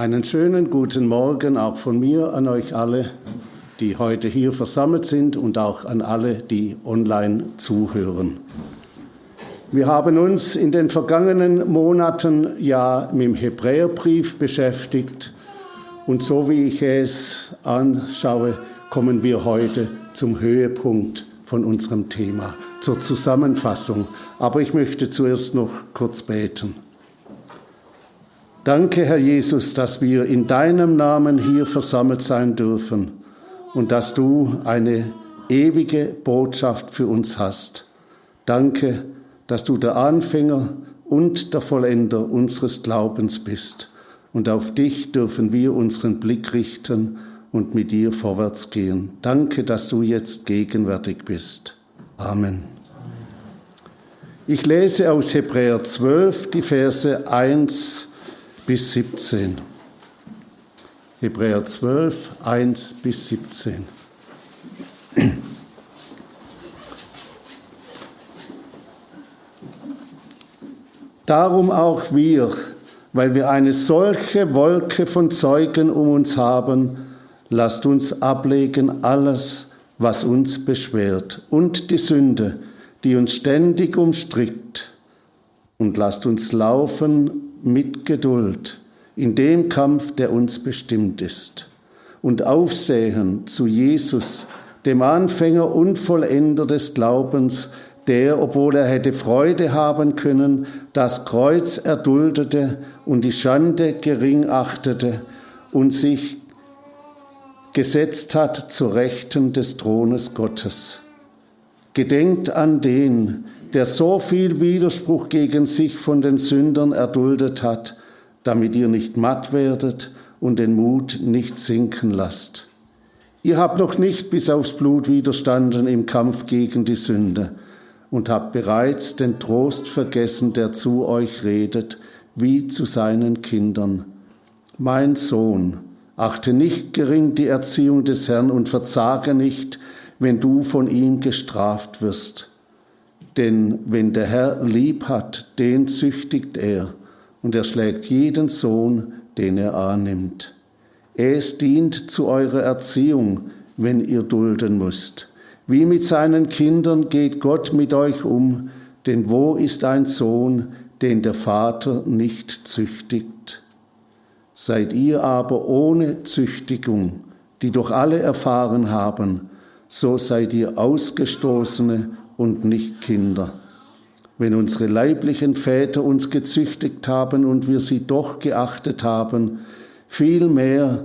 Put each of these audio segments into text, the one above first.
Einen schönen guten Morgen auch von mir an euch alle, die heute hier versammelt sind und auch an alle, die online zuhören. Wir haben uns in den vergangenen Monaten ja mit dem Hebräerbrief beschäftigt und so wie ich es anschaue, kommen wir heute zum Höhepunkt von unserem Thema, zur Zusammenfassung. Aber ich möchte zuerst noch kurz beten. Danke, Herr Jesus, dass wir in deinem Namen hier versammelt sein dürfen und dass du eine ewige Botschaft für uns hast. Danke, dass du der Anfänger und der Vollender unseres Glaubens bist. Und auf dich dürfen wir unseren Blick richten und mit dir vorwärts gehen. Danke, dass du jetzt gegenwärtig bist. Amen. Ich lese aus Hebräer 12 die Verse 1 bis 17. Hebräer 12, 1 bis 17. Darum auch wir, weil wir eine solche Wolke von Zeugen um uns haben, lasst uns ablegen alles, was uns beschwert und die Sünde, die uns ständig umstrickt, und lasst uns laufen mit Geduld in dem Kampf, der uns bestimmt ist, und aufsehen zu Jesus, dem Anfänger und Vollender des Glaubens, der, obwohl er hätte Freude haben können, das Kreuz erduldete und die Schande gering achtete und sich gesetzt hat zu Rechten des Thrones Gottes. Gedenkt an den, der so viel Widerspruch gegen sich von den Sündern erduldet hat, damit ihr nicht matt werdet und den Mut nicht sinken lasst. Ihr habt noch nicht bis aufs Blut widerstanden im Kampf gegen die Sünde und habt bereits den Trost vergessen, der zu euch redet, wie zu seinen Kindern. Mein Sohn, achte nicht gering die Erziehung des Herrn und verzage nicht, wenn du von ihm gestraft wirst denn wenn der Herr lieb hat, den züchtigt er, und er schlägt jeden Sohn, den er annimmt. Es dient zu eurer Erziehung, wenn ihr dulden müsst. Wie mit seinen Kindern geht Gott mit euch um, denn wo ist ein Sohn, den der Vater nicht züchtigt? Seid ihr aber ohne Züchtigung, die doch alle erfahren haben, so seid ihr Ausgestoßene und nicht Kinder. Wenn unsere leiblichen Väter uns gezüchtigt haben und wir sie doch geachtet haben, vielmehr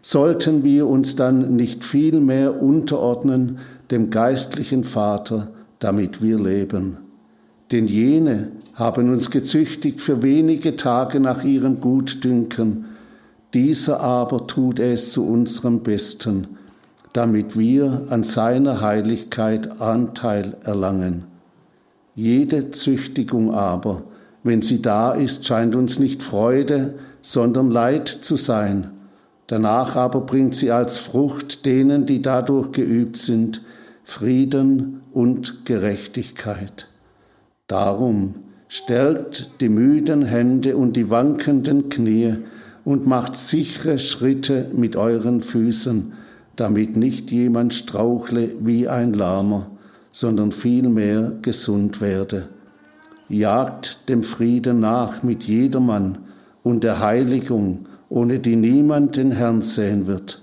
sollten wir uns dann nicht viel mehr unterordnen dem geistlichen Vater, damit wir leben. Denn jene haben uns gezüchtigt für wenige Tage nach ihrem Gutdünken, dieser aber tut es zu unserem Besten, damit wir an seiner Heiligkeit Anteil erlangen. Jede Züchtigung aber, wenn sie da ist, scheint uns nicht Freude, sondern Leid zu sein. Danach aber bringt sie als Frucht denen, die dadurch geübt sind, Frieden und Gerechtigkeit. Darum stärkt die müden Hände und die wankenden Knie und macht sichere Schritte mit euren Füßen, damit nicht jemand strauchle wie ein Lahmer, sondern vielmehr gesund werde. Jagt dem Frieden nach mit jedermann und der Heiligung, ohne die niemand den Herrn sehen wird.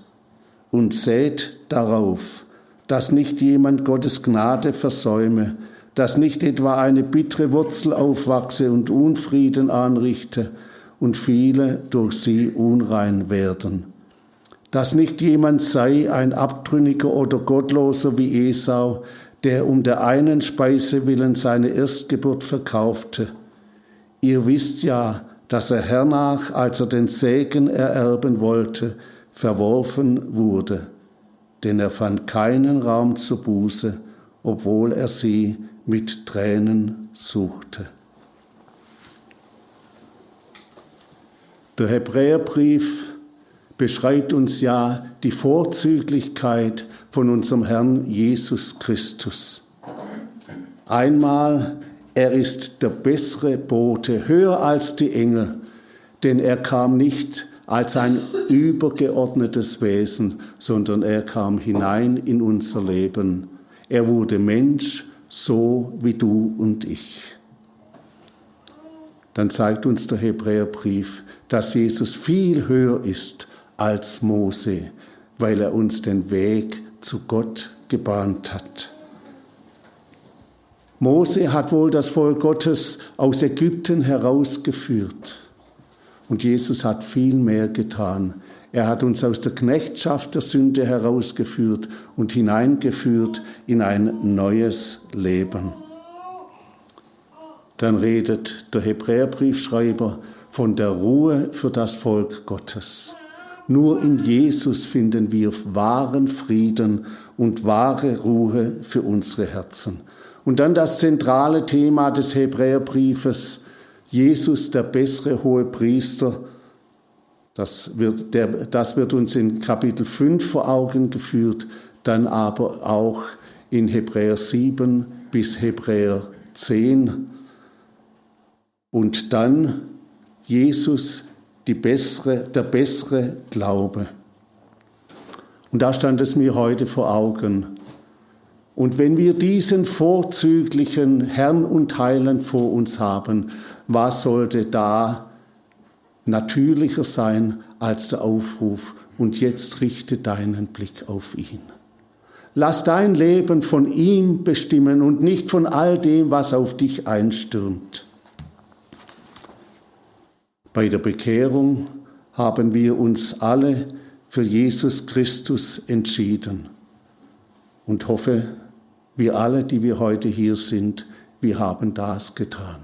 Und sät darauf, dass nicht jemand Gottes Gnade versäume, dass nicht etwa eine bittere Wurzel aufwachse und Unfrieden anrichte und viele durch sie unrein werden dass nicht jemand sei, ein Abtrünniger oder Gottloser wie Esau, der um der einen Speise willen seine Erstgeburt verkaufte. Ihr wisst ja, dass er hernach, als er den Segen ererben wollte, verworfen wurde, denn er fand keinen Raum zur Buße, obwohl er sie mit Tränen suchte. Der Hebräerbrief beschreibt uns ja die Vorzüglichkeit von unserem Herrn Jesus Christus. Einmal, er ist der bessere Bote, höher als die Engel, denn er kam nicht als ein übergeordnetes Wesen, sondern er kam hinein in unser Leben. Er wurde Mensch, so wie du und ich. Dann zeigt uns der Hebräerbrief, dass Jesus viel höher ist als Mose, weil er uns den Weg zu Gott gebahnt hat. Mose hat wohl das Volk Gottes aus Ägypten herausgeführt. Und Jesus hat viel mehr getan. Er hat uns aus der Knechtschaft der Sünde herausgeführt und hineingeführt in ein neues Leben. Dann redet der Hebräerbriefschreiber von der Ruhe für das Volk Gottes. Nur in Jesus finden wir wahren Frieden und wahre Ruhe für unsere Herzen. Und dann das zentrale Thema des Hebräerbriefes, Jesus, der bessere hohe Priester. Das wird, der, das wird uns in Kapitel 5 vor Augen geführt, dann aber auch in Hebräer 7 bis Hebräer 10. Und dann Jesus, die bessere, der bessere Glaube. Und da stand es mir heute vor Augen. Und wenn wir diesen vorzüglichen Herrn und Heiland vor uns haben, was sollte da natürlicher sein als der Aufruf, und jetzt richte deinen Blick auf ihn. Lass dein Leben von ihm bestimmen und nicht von all dem, was auf dich einstürmt. Bei der Bekehrung haben wir uns alle für Jesus Christus entschieden und hoffe, wir alle, die wir heute hier sind, wir haben das getan.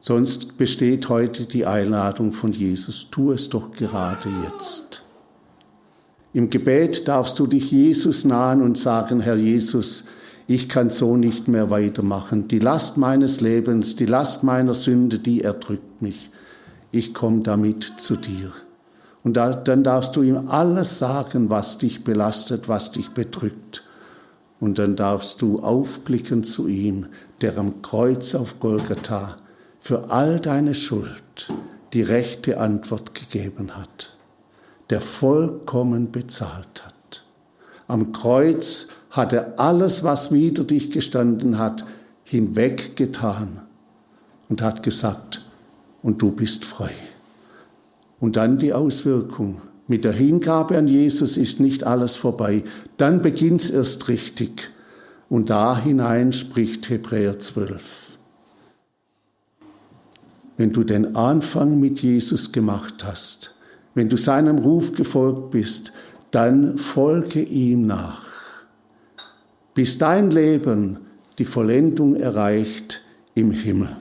Sonst besteht heute die Einladung von Jesus, tu es doch gerade jetzt. Im Gebet darfst du dich Jesus nahen und sagen, Herr Jesus, ich kann so nicht mehr weitermachen. Die Last meines Lebens, die Last meiner Sünde, die erdrückt mich. Ich komme damit zu dir. Und dann darfst du ihm alles sagen, was dich belastet, was dich bedrückt. Und dann darfst du aufblicken zu ihm, der am Kreuz auf Golgatha für all deine Schuld die rechte Antwort gegeben hat, der vollkommen bezahlt hat. Am Kreuz hat er alles, was wider dich gestanden hat, hinweggetan und hat gesagt, und du bist frei. Und dann die Auswirkung, mit der Hingabe an Jesus ist nicht alles vorbei. Dann beginnt es erst richtig. Und da hinein spricht Hebräer 12. Wenn du den Anfang mit Jesus gemacht hast, wenn du seinem Ruf gefolgt bist, dann folge ihm nach, bis dein Leben die Vollendung erreicht im Himmel.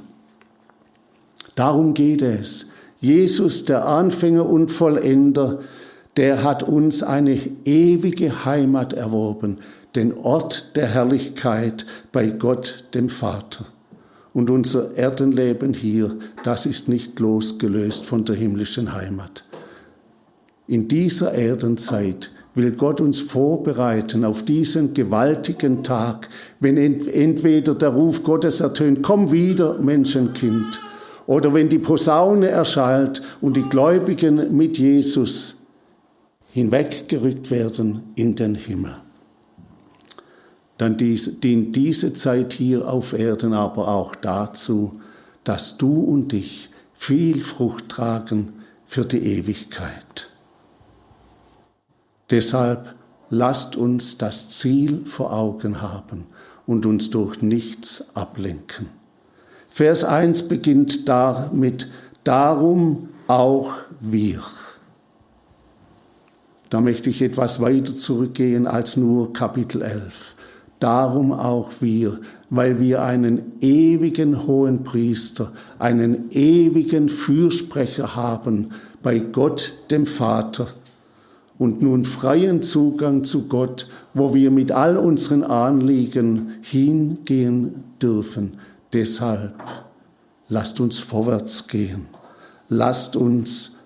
Darum geht es. Jesus, der Anfänger und Vollender, der hat uns eine ewige Heimat erworben, den Ort der Herrlichkeit bei Gott dem Vater. Und unser Erdenleben hier, das ist nicht losgelöst von der himmlischen Heimat. In dieser Erdenzeit will Gott uns vorbereiten auf diesen gewaltigen Tag, wenn entweder der Ruf Gottes ertönt, komm wieder, Menschenkind, oder wenn die Posaune erschallt und die Gläubigen mit Jesus hinweggerückt werden in den Himmel. Dann dient diese Zeit hier auf Erden aber auch dazu, dass du und ich viel Frucht tragen für die Ewigkeit. Deshalb lasst uns das Ziel vor Augen haben und uns durch nichts ablenken. Vers 1 beginnt damit, darum auch wir. Da möchte ich etwas weiter zurückgehen als nur Kapitel 11. Darum auch wir, weil wir einen ewigen hohen Priester, einen ewigen Fürsprecher haben bei Gott dem Vater und nun freien Zugang zu Gott, wo wir mit all unseren Anliegen hingehen dürfen. Deshalb lasst uns vorwärts gehen. Lasst uns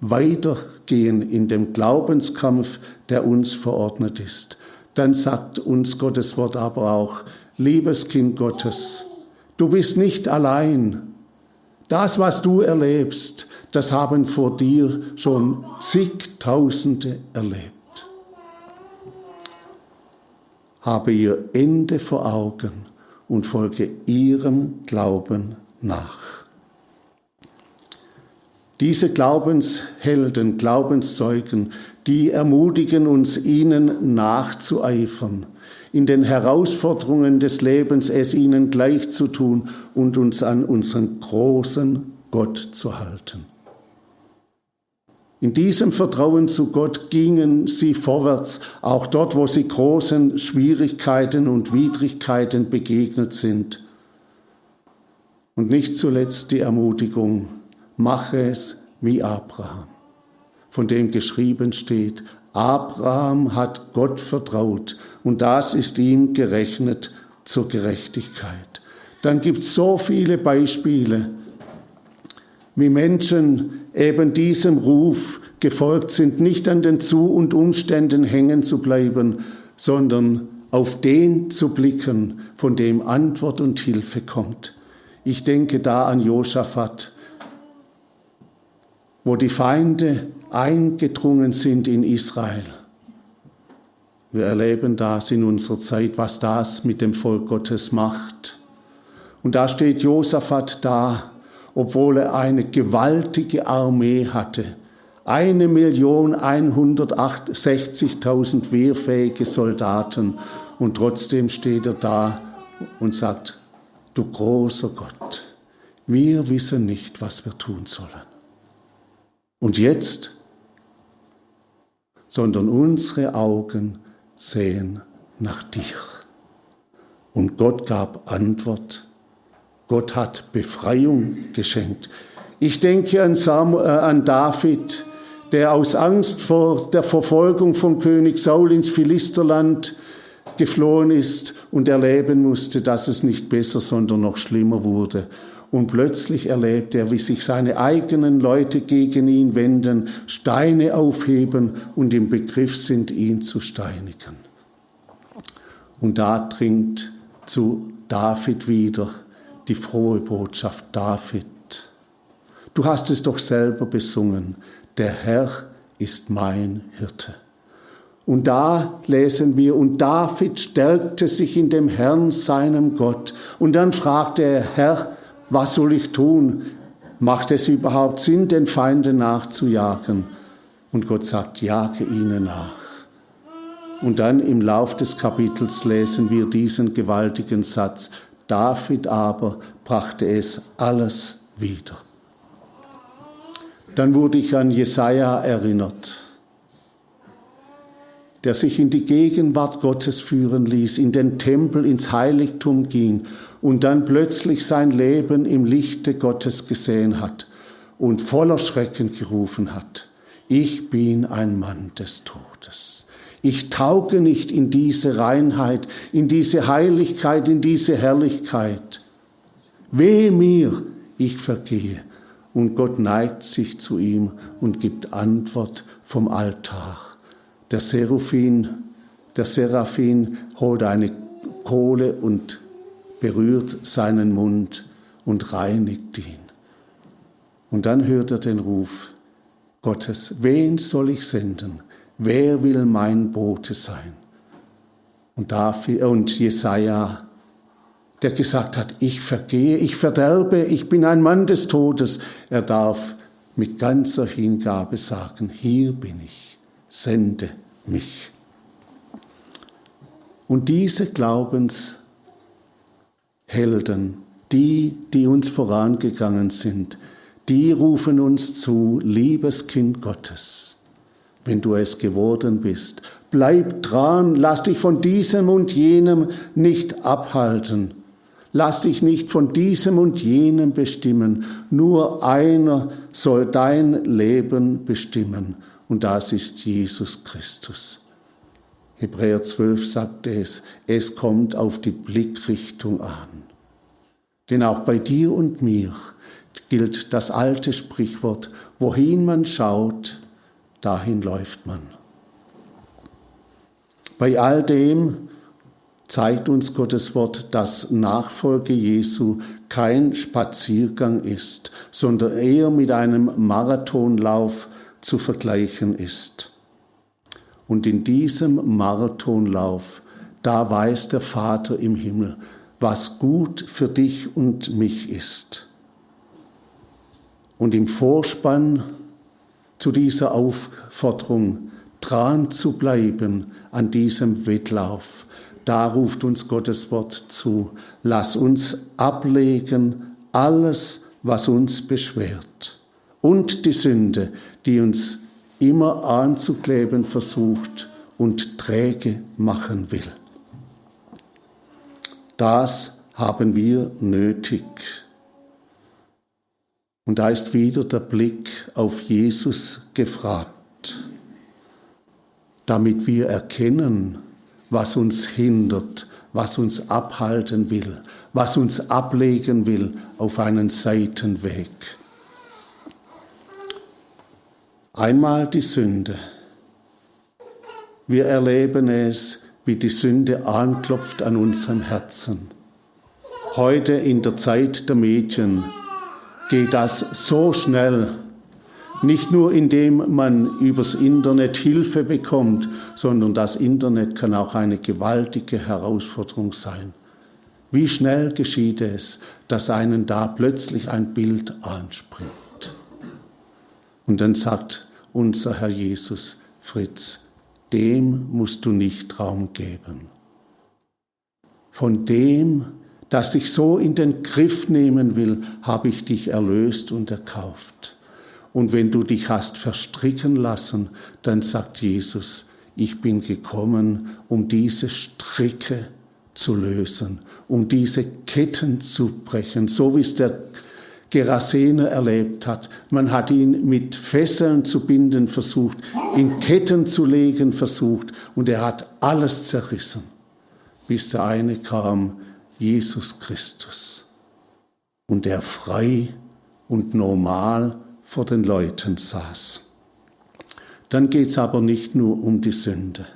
weitergehen in dem Glaubenskampf, der uns verordnet ist. Dann sagt uns Gottes Wort aber auch, liebes Kind Gottes, du bist nicht allein. Das, was du erlebst, das haben vor dir schon zigtausende erlebt. Habe ihr Ende vor Augen und folge ihrem Glauben nach. Diese Glaubenshelden, Glaubenszeugen, die ermutigen uns, ihnen nachzueifern, in den Herausforderungen des Lebens es ihnen gleich zu tun und uns an unseren großen Gott zu halten. In diesem Vertrauen zu Gott gingen sie vorwärts, auch dort, wo sie großen Schwierigkeiten und Widrigkeiten begegnet sind. Und nicht zuletzt die Ermutigung, mache es wie Abraham, von dem geschrieben steht, Abraham hat Gott vertraut und das ist ihm gerechnet zur Gerechtigkeit. Dann gibt es so viele Beispiele, wie Menschen eben diesem Ruf gefolgt sind, nicht an den Zu- und Umständen hängen zu bleiben, sondern auf den zu blicken, von dem Antwort und Hilfe kommt. Ich denke da an Josaphat, wo die Feinde eingedrungen sind in Israel. Wir erleben das in unserer Zeit, was das mit dem Volk Gottes macht. Und da steht Josaphat da, obwohl er eine gewaltige Armee hatte. Eine Million 160.000 wehrfähige Soldaten. Und trotzdem steht er da und sagt, du großer Gott, wir wissen nicht, was wir tun sollen. Und jetzt, sondern unsere Augen sehen nach dir. Und Gott gab Antwort. Gott hat Befreiung geschenkt. Ich denke an, Samuel, äh, an David, der aus Angst vor der Verfolgung von König Saul ins Philisterland geflohen ist und erleben musste, dass es nicht besser, sondern noch schlimmer wurde. Und plötzlich erlebt er, wie sich seine eigenen Leute gegen ihn wenden, Steine aufheben und im Begriff sind, ihn zu steinigen. Und da dringt zu David wieder die frohe Botschaft David. Du hast es doch selber besungen, der Herr ist mein Hirte. Und da lesen wir, und David stärkte sich in dem Herrn, seinem Gott. Und dann fragte er, Herr, was soll ich tun? Macht es überhaupt Sinn, den Feinden nachzujagen? Und Gott sagt, jage ihnen nach. Und dann im Lauf des Kapitels lesen wir diesen gewaltigen Satz, David aber brachte es alles wieder. Dann wurde ich an Jesaja erinnert der sich in die Gegenwart Gottes führen ließ, in den Tempel, ins Heiligtum ging und dann plötzlich sein Leben im Lichte Gottes gesehen hat und voller Schrecken gerufen hat, ich bin ein Mann des Todes. Ich tauge nicht in diese Reinheit, in diese Heiligkeit, in diese Herrlichkeit. Wehe mir, ich vergehe. Und Gott neigt sich zu ihm und gibt Antwort vom Altar. Der Seraphin, der Seraphin holt eine Kohle und berührt seinen Mund und reinigt ihn. Und dann hört er den Ruf Gottes, wen soll ich senden? Wer will mein Bote sein? Und, David, und Jesaja, der gesagt hat, ich vergehe, ich verderbe, ich bin ein Mann des Todes, er darf mit ganzer Hingabe sagen, hier bin ich sende mich. Und diese Glaubenshelden, die, die uns vorangegangen sind, die rufen uns zu, liebes Kind Gottes, wenn du es geworden bist, bleib dran, lass dich von diesem und jenem nicht abhalten, lass dich nicht von diesem und jenem bestimmen, nur einer soll dein Leben bestimmen, und das ist Jesus Christus. Hebräer 12 sagt es, es kommt auf die Blickrichtung an. Denn auch bei dir und mir gilt das alte Sprichwort, wohin man schaut, dahin läuft man. Bei all dem zeigt uns Gottes Wort, dass Nachfolge Jesu kein Spaziergang ist, sondern eher mit einem Marathonlauf zu vergleichen ist. Und in diesem Marathonlauf, da weiß der Vater im Himmel, was gut für dich und mich ist. Und im Vorspann zu dieser Aufforderung, dran zu bleiben an diesem Wettlauf, da ruft uns Gottes Wort zu. Lass uns ablegen alles, was uns beschwert und die Sünde, die uns immer anzukleben versucht und träge machen will. Das haben wir nötig. Und da ist wieder der Blick auf Jesus gefragt, damit wir erkennen, was uns hindert, was uns abhalten will, was uns ablegen will auf einen Seitenweg. Einmal die Sünde. Wir erleben es, wie die Sünde anklopft an unserem Herzen. Heute in der Zeit der Medien geht das so schnell, nicht nur indem man übers Internet Hilfe bekommt, sondern das Internet kann auch eine gewaltige Herausforderung sein. Wie schnell geschieht es, dass einen da plötzlich ein Bild anspringt. Und dann sagt unser Herr Jesus, Fritz, dem musst du nicht Raum geben. Von dem, das dich so in den Griff nehmen will, habe ich dich erlöst und erkauft. Und wenn du dich hast verstricken lassen, dann sagt Jesus, ich bin gekommen, um diese Stricke zu lösen, um diese Ketten zu brechen, so wie es der Gerasener erlebt hat. Man hat ihn mit Fesseln zu binden versucht, in Ketten zu legen versucht und er hat alles zerrissen, bis der eine kam, Jesus Christus. Und er frei und normal vor den Leuten saß. Dann geht es aber nicht nur um die Sünde.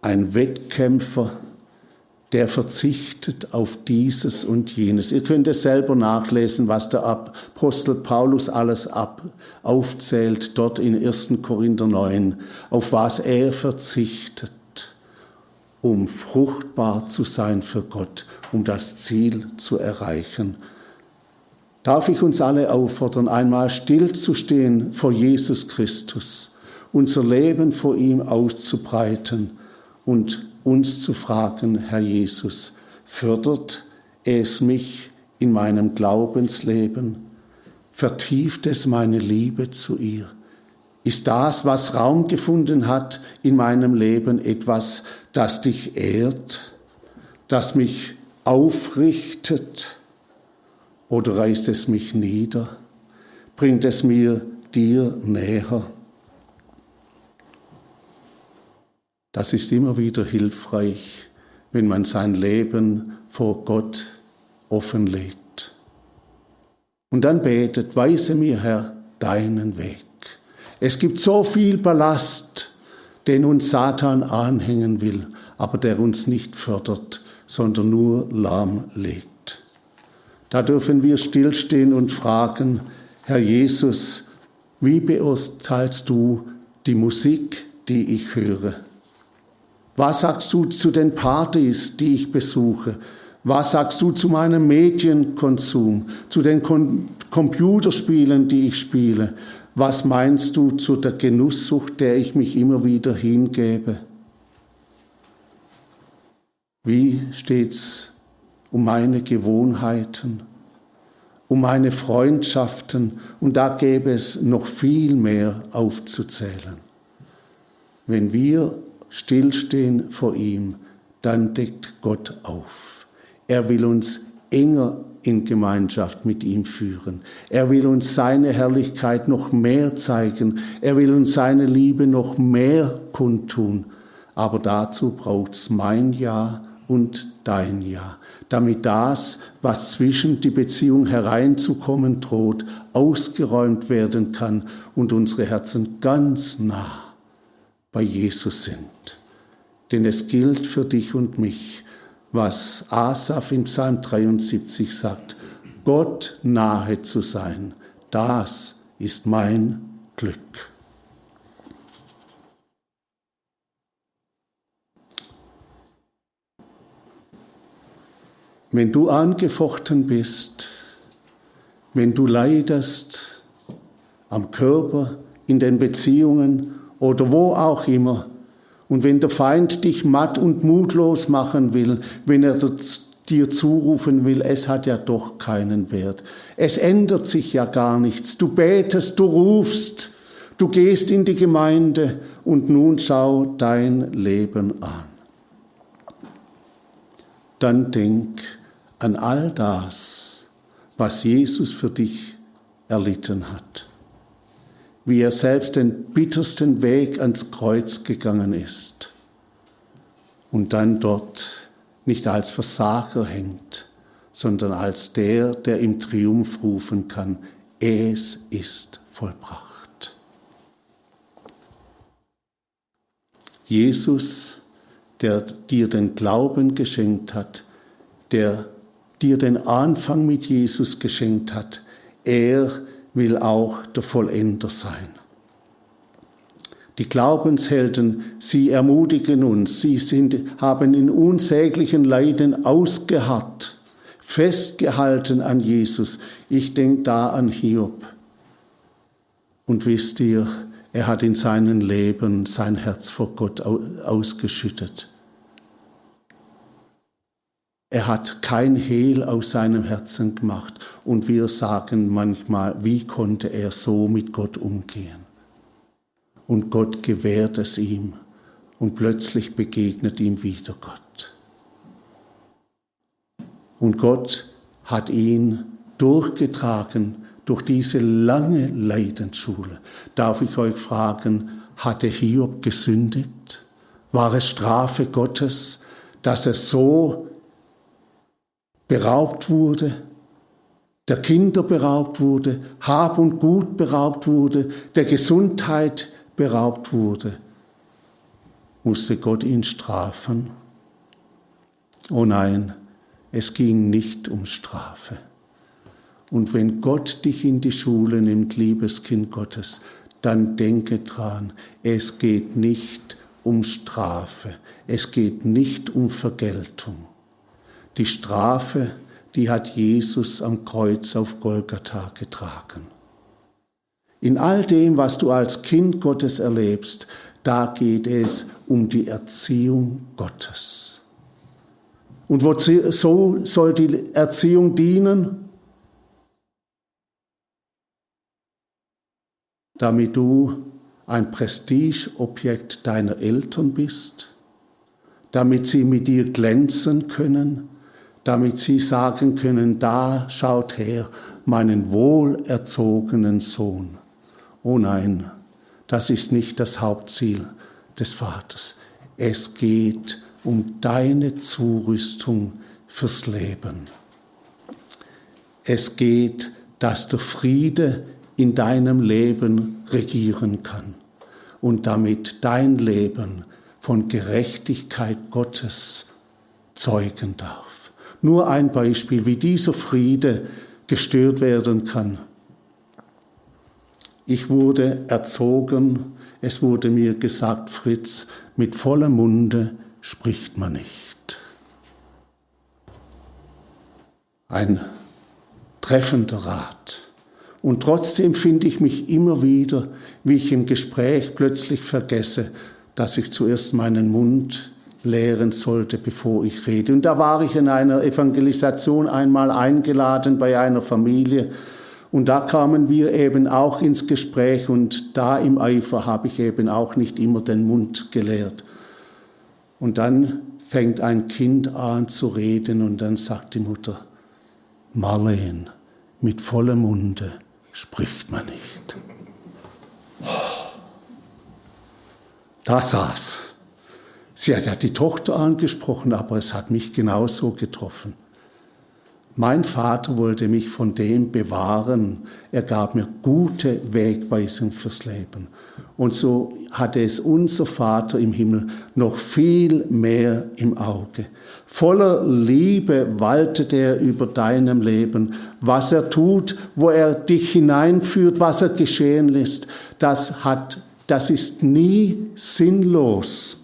Ein Wettkämpfer, der verzichtet auf dieses und jenes. Ihr könnt es selber nachlesen, was der Apostel Paulus alles ab, aufzählt, dort in 1. Korinther 9, auf was er verzichtet, um fruchtbar zu sein für Gott, um das Ziel zu erreichen darf ich uns alle auffordern, einmal stillzustehen vor Jesus Christus, unser Leben vor ihm auszubreiten und uns zu fragen, Herr Jesus, fördert es mich in meinem Glaubensleben? Vertieft es meine Liebe zu ihr? Ist das, was Raum gefunden hat in meinem Leben, etwas, das dich ehrt, das mich aufrichtet, oder reißt es mich nieder? Bringt es mir dir näher? Das ist immer wieder hilfreich, wenn man sein Leben vor Gott offenlegt. Und dann betet, weise mir, Herr, deinen Weg. Es gibt so viel Ballast, den uns Satan anhängen will, aber der uns nicht fördert, sondern nur lahmlegt. Da dürfen wir stillstehen und fragen, Herr Jesus, wie beurteilst du die Musik, die ich höre? Was sagst du zu den Partys, die ich besuche? Was sagst du zu meinem Medienkonsum, zu den Computerspielen, die ich spiele? Was meinst du zu der Genusssucht, der ich mich immer wieder hingebe? Wie steht's um meine Gewohnheiten, um meine Freundschaften und da gäbe es noch viel mehr aufzuzählen. Wenn wir stillstehen vor ihm, dann deckt Gott auf. Er will uns enger in Gemeinschaft mit ihm führen. Er will uns seine Herrlichkeit noch mehr zeigen. Er will uns seine Liebe noch mehr kundtun. Aber dazu braucht's mein Ja und dein Ja, damit das, was zwischen die Beziehung hereinzukommen droht, ausgeräumt werden kann und unsere Herzen ganz nah bei Jesus sind. Denn es gilt für dich und mich, was Asaph im Psalm 73 sagt. Gott nahe zu sein, das ist mein Glück. Wenn du angefochten bist, wenn du leidest am Körper, in den Beziehungen oder wo auch immer, und wenn der Feind dich matt und mutlos machen will, wenn er dir zurufen will, es hat ja doch keinen Wert. Es ändert sich ja gar nichts. Du betest, du rufst, du gehst in die Gemeinde und nun schau dein Leben an. Dann denk, an all das, was Jesus für dich erlitten hat. Wie er selbst den bittersten Weg ans Kreuz gegangen ist und dann dort nicht als Versager hängt, sondern als der, der im Triumph rufen kann, es ist vollbracht. Jesus, der dir den Glauben geschenkt hat, der dir den Anfang mit Jesus geschenkt hat, er will auch der Vollender sein. Die Glaubenshelden, sie ermutigen uns, sie sind, haben in unsäglichen Leiden ausgeharrt, festgehalten an Jesus. Ich denke da an Hiob. Und wisst ihr, er hat in seinem Leben sein Herz vor Gott ausgeschüttet. Er hat kein Hehl aus seinem Herzen gemacht. Und wir sagen manchmal, wie konnte er so mit Gott umgehen? Und Gott gewährt es ihm. Und plötzlich begegnet ihm wieder Gott. Und Gott hat ihn durchgetragen durch diese lange Leidensschule. Darf ich euch fragen, hatte Hiob gesündigt? War es Strafe Gottes, dass er so beraubt wurde, der Kinder beraubt wurde, Hab und Gut beraubt wurde, der Gesundheit beraubt wurde, musste Gott ihn strafen? Oh nein, es ging nicht um Strafe. Und wenn Gott dich in die Schule nimmt, liebes Kind Gottes, dann denke dran, es geht nicht um Strafe, es geht nicht um Vergeltung. Die Strafe, die hat Jesus am Kreuz auf Golgatha getragen. In all dem, was du als Kind Gottes erlebst, da geht es um die Erziehung Gottes. Und wozu soll die Erziehung dienen? Damit du ein Prestigeobjekt deiner Eltern bist, damit sie mit dir glänzen können, damit sie sagen können, da schaut her meinen wohlerzogenen Sohn. Oh nein, das ist nicht das Hauptziel des Vaters. Es geht um deine Zurüstung fürs Leben. Es geht, dass der Friede in deinem Leben regieren kann und damit dein Leben von Gerechtigkeit Gottes zeugen darf. Nur ein Beispiel, wie dieser Friede gestört werden kann. Ich wurde erzogen, es wurde mir gesagt, Fritz, mit vollem Munde spricht man nicht. Ein treffender Rat. Und trotzdem finde ich mich immer wieder, wie ich im Gespräch plötzlich vergesse, dass ich zuerst meinen Mund lehren sollte, bevor ich rede. Und da war ich in einer Evangelisation einmal eingeladen bei einer Familie und da kamen wir eben auch ins Gespräch und da im Eifer habe ich eben auch nicht immer den Mund gelehrt. Und dann fängt ein Kind an zu reden und dann sagt die Mutter, Marleen, mit vollem Munde spricht man nicht. Da saß Sie hat ja die Tochter angesprochen, aber es hat mich genauso getroffen. Mein Vater wollte mich von dem bewahren. Er gab mir gute Wegweisung fürs Leben. Und so hatte es unser Vater im Himmel noch viel mehr im Auge. Voller Liebe waltet er über deinem Leben. Was er tut, wo er dich hineinführt, was er geschehen lässt, das hat, das ist nie sinnlos.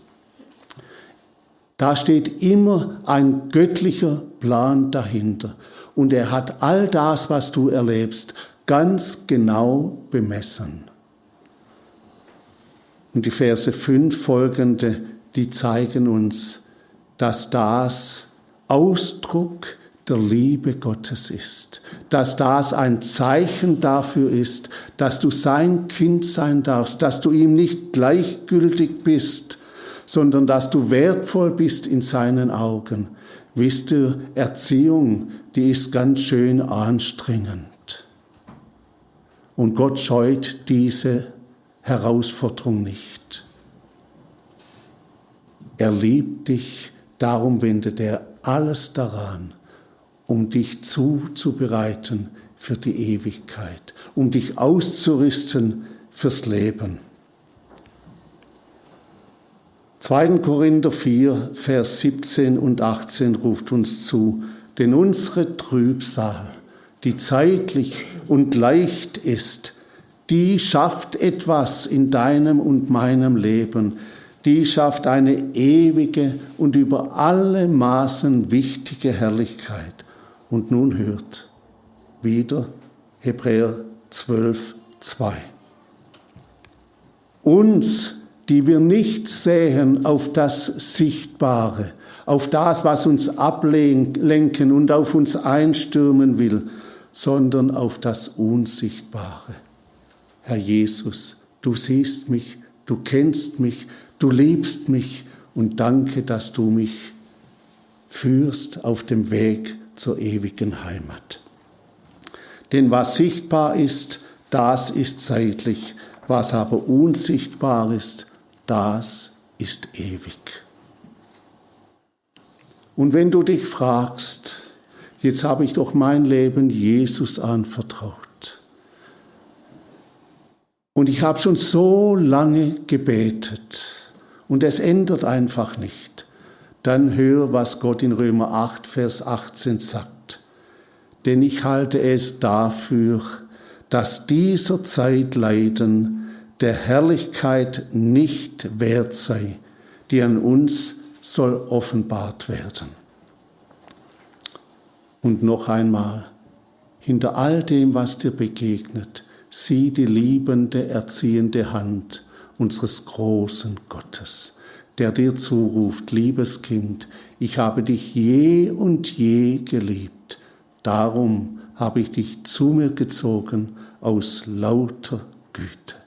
Da steht immer ein göttlicher Plan dahinter. Und er hat all das, was du erlebst, ganz genau bemessen. Und die Verse 5 folgende, die zeigen uns, dass das Ausdruck der Liebe Gottes ist, dass das ein Zeichen dafür ist, dass du sein Kind sein darfst, dass du ihm nicht gleichgültig bist, sondern dass du wertvoll bist in seinen Augen. Wisst ihr, Erziehung, die ist ganz schön anstrengend. Und Gott scheut diese Herausforderung nicht. Er liebt dich, darum wendet er alles daran, um dich zuzubereiten für die Ewigkeit, um dich auszurüsten fürs Leben. 2. Korinther 4, Vers 17 und 18 ruft uns zu, denn unsere Trübsal, die zeitlich und leicht ist, die schafft etwas in deinem und meinem Leben, die schafft eine ewige und über alle Maßen wichtige Herrlichkeit. Und nun hört wieder Hebräer 12, 2. Uns die wir nicht sehen auf das Sichtbare, auf das, was uns ablenken und auf uns einstürmen will, sondern auf das Unsichtbare. Herr Jesus, du siehst mich, du kennst mich, du liebst mich und danke, dass du mich führst auf dem Weg zur ewigen Heimat. Denn was sichtbar ist, das ist zeitlich, was aber unsichtbar ist, das ist ewig. Und wenn du dich fragst, jetzt habe ich doch mein Leben Jesus anvertraut und ich habe schon so lange gebetet und es ändert einfach nicht, dann hör, was Gott in Römer 8, Vers 18 sagt. Denn ich halte es dafür, dass dieser Zeit Leiden der Herrlichkeit nicht wert sei, die an uns soll offenbart werden. Und noch einmal, hinter all dem, was dir begegnet, sieh die liebende, erziehende Hand unseres großen Gottes, der dir zuruft, liebes Kind, ich habe dich je und je geliebt, darum habe ich dich zu mir gezogen aus lauter Güte.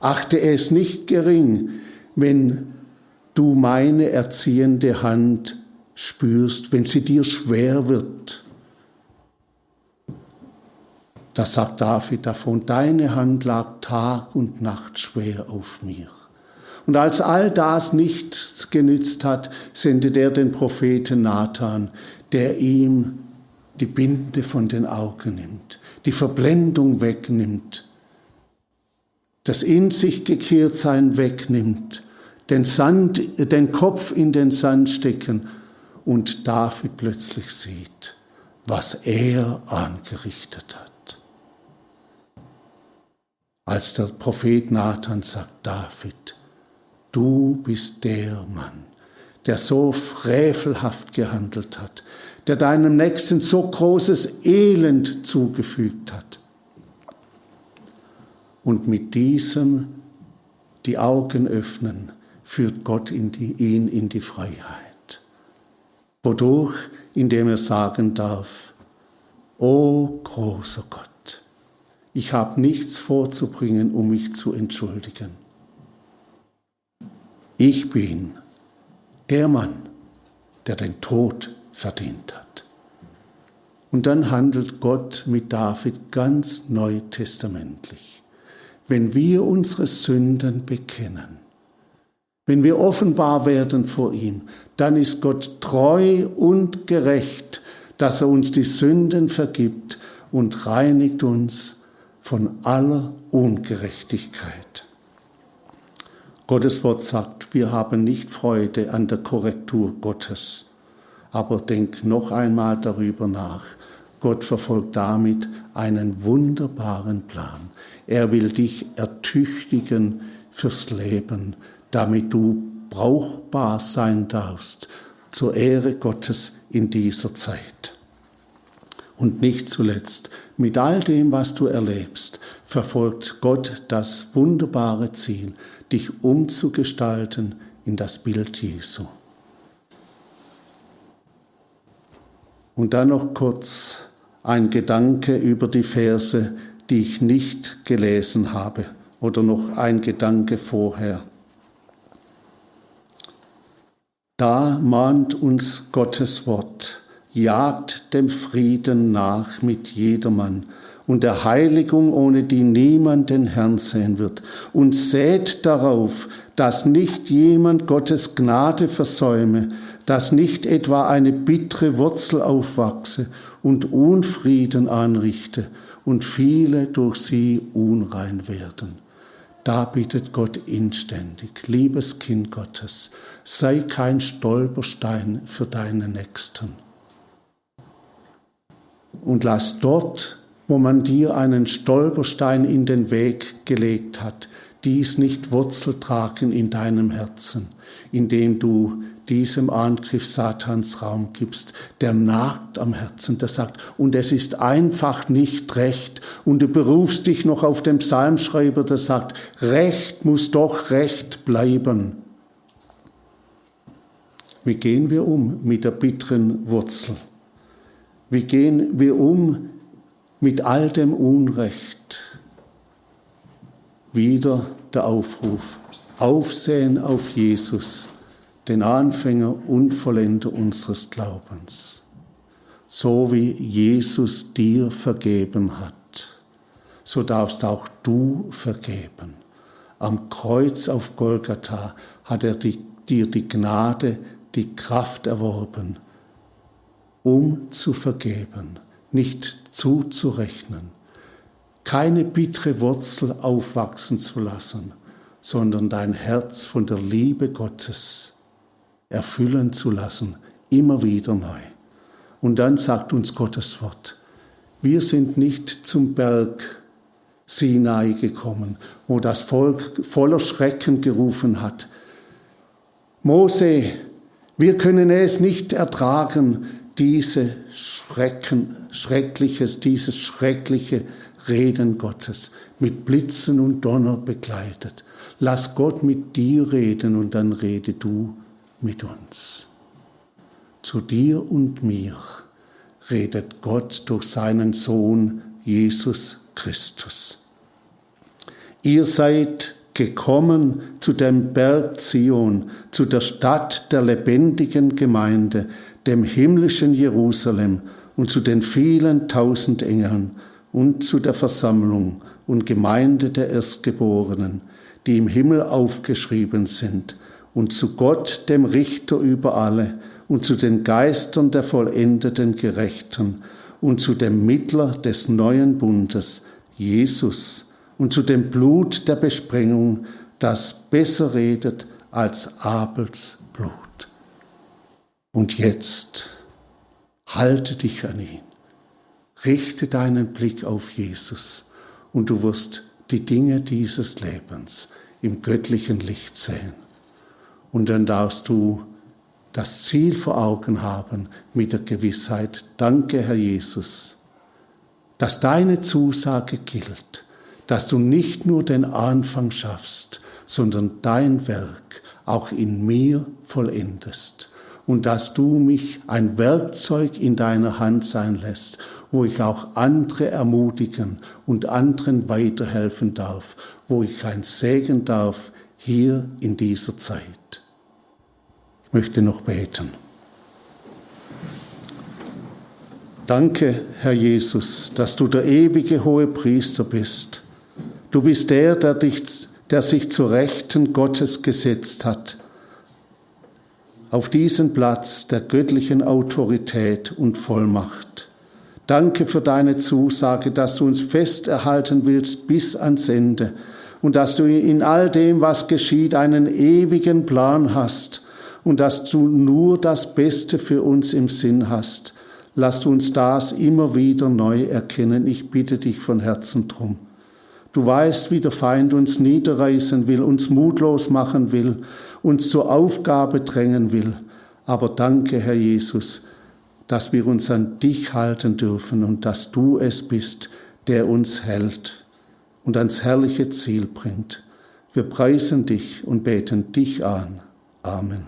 Achte es nicht gering, wenn du meine erziehende Hand spürst, wenn sie dir schwer wird. Das sagt David davon, deine Hand lag Tag und Nacht schwer auf mir. Und als all das nichts genützt hat, sendet er den Propheten Nathan, der ihm die Binde von den Augen nimmt, die Verblendung wegnimmt das in sich gekehrt sein wegnimmt, den, Sand, den Kopf in den Sand stecken und David plötzlich sieht, was er angerichtet hat. Als der Prophet Nathan sagt, David, du bist der Mann, der so frevelhaft gehandelt hat, der deinem Nächsten so großes Elend zugefügt hat und mit diesem die Augen öffnen, führt Gott in die, ihn in die Freiheit. Wodurch? Indem er sagen darf, O großer Gott, ich habe nichts vorzubringen, um mich zu entschuldigen. Ich bin der Mann, der den Tod verdient hat. Und dann handelt Gott mit David ganz neutestamentlich wenn wir unsere Sünden bekennen, wenn wir offenbar werden vor ihm, dann ist Gott treu und gerecht, dass er uns die Sünden vergibt und reinigt uns von aller Ungerechtigkeit. Gottes Wort sagt, wir haben nicht Freude an der Korrektur Gottes. Aber denk noch einmal darüber nach. Gott verfolgt damit einen wunderbaren Plan. Er will dich ertüchtigen fürs Leben, damit du brauchbar sein darfst zur Ehre Gottes in dieser Zeit. Und nicht zuletzt, mit all dem, was du erlebst, verfolgt Gott das wunderbare Ziel, dich umzugestalten in das Bild Jesu. Und dann noch kurz ein Gedanke über die Verse, die ich nicht gelesen habe, oder noch ein Gedanke vorher. Da mahnt uns Gottes Wort, jagt dem Frieden nach mit jedermann und der Heiligung, ohne die niemand den Herrn sehen wird, und sät darauf, dass nicht jemand Gottes Gnade versäume, dass nicht etwa eine bittere Wurzel aufwachse und Unfrieden anrichte und viele durch sie unrein werden. Da bittet Gott inständig, liebes Kind Gottes, sei kein Stolperstein für deine Nächsten. Und lass dort, wo man dir einen Stolperstein in den Weg gelegt hat, dies nicht Wurzel tragen in deinem Herzen, indem du diesem Angriff Satans Raum gibst, der nagt am Herzen, der sagt, und es ist einfach nicht recht. Und du berufst dich noch auf den Psalmschreiber, der sagt, Recht muss doch Recht bleiben. Wie gehen wir um mit der bitteren Wurzel? Wie gehen wir um mit all dem Unrecht? Wieder der Aufruf, Aufsehen auf Jesus den Anfänger und Vollender unseres Glaubens, so wie Jesus dir vergeben hat, so darfst auch du vergeben. Am Kreuz auf Golgatha hat er die, dir die Gnade, die Kraft erworben, um zu vergeben, nicht zuzurechnen, keine bittere Wurzel aufwachsen zu lassen, sondern dein Herz von der Liebe Gottes erfüllen zu lassen, immer wieder neu. Und dann sagt uns Gottes Wort, wir sind nicht zum Berg Sinai gekommen, wo das Volk voller Schrecken gerufen hat. Mose, wir können es nicht ertragen, diese Schrecken, schreckliches, dieses schreckliche Reden Gottes mit Blitzen und Donner begleitet. Lass Gott mit dir reden und dann rede du mit uns. Zu dir und mir redet Gott durch seinen Sohn Jesus Christus. Ihr seid gekommen zu dem Berg Zion, zu der Stadt der lebendigen Gemeinde, dem himmlischen Jerusalem und zu den vielen tausend Engeln und zu der Versammlung und Gemeinde der Erstgeborenen, die im Himmel aufgeschrieben sind, und zu Gott, dem Richter über alle, und zu den Geistern der vollendeten Gerechten, und zu dem Mittler des neuen Bundes, Jesus, und zu dem Blut der Besprengung, das besser redet als Abels Blut. Und jetzt halte dich an ihn, richte deinen Blick auf Jesus, und du wirst die Dinge dieses Lebens im göttlichen Licht sehen. Und dann darfst du das Ziel vor Augen haben mit der Gewissheit, danke Herr Jesus, dass deine Zusage gilt, dass du nicht nur den Anfang schaffst, sondern dein Werk auch in mir vollendest und dass du mich ein Werkzeug in deiner Hand sein lässt, wo ich auch andere ermutigen und anderen weiterhelfen darf, wo ich ein Segen darf hier in dieser Zeit. Möchte noch beten. Danke, Herr Jesus, dass du der ewige hohe Priester bist. Du bist der, der, dich, der sich zu Rechten Gottes gesetzt hat. auf diesen Platz der göttlichen Autorität und Vollmacht. Danke für deine Zusage, dass du uns fest erhalten willst bis ans Ende und dass du in all dem, was geschieht, einen ewigen Plan hast und dass du nur das Beste für uns im Sinn hast. Lass uns das immer wieder neu erkennen. Ich bitte dich von Herzen drum. Du weißt, wie der Feind uns niederreißen will, uns mutlos machen will, uns zur Aufgabe drängen will. Aber danke, Herr Jesus, dass wir uns an dich halten dürfen und dass du es bist, der uns hält und ans herrliche Ziel bringt. Wir preisen dich und beten dich an. Amen.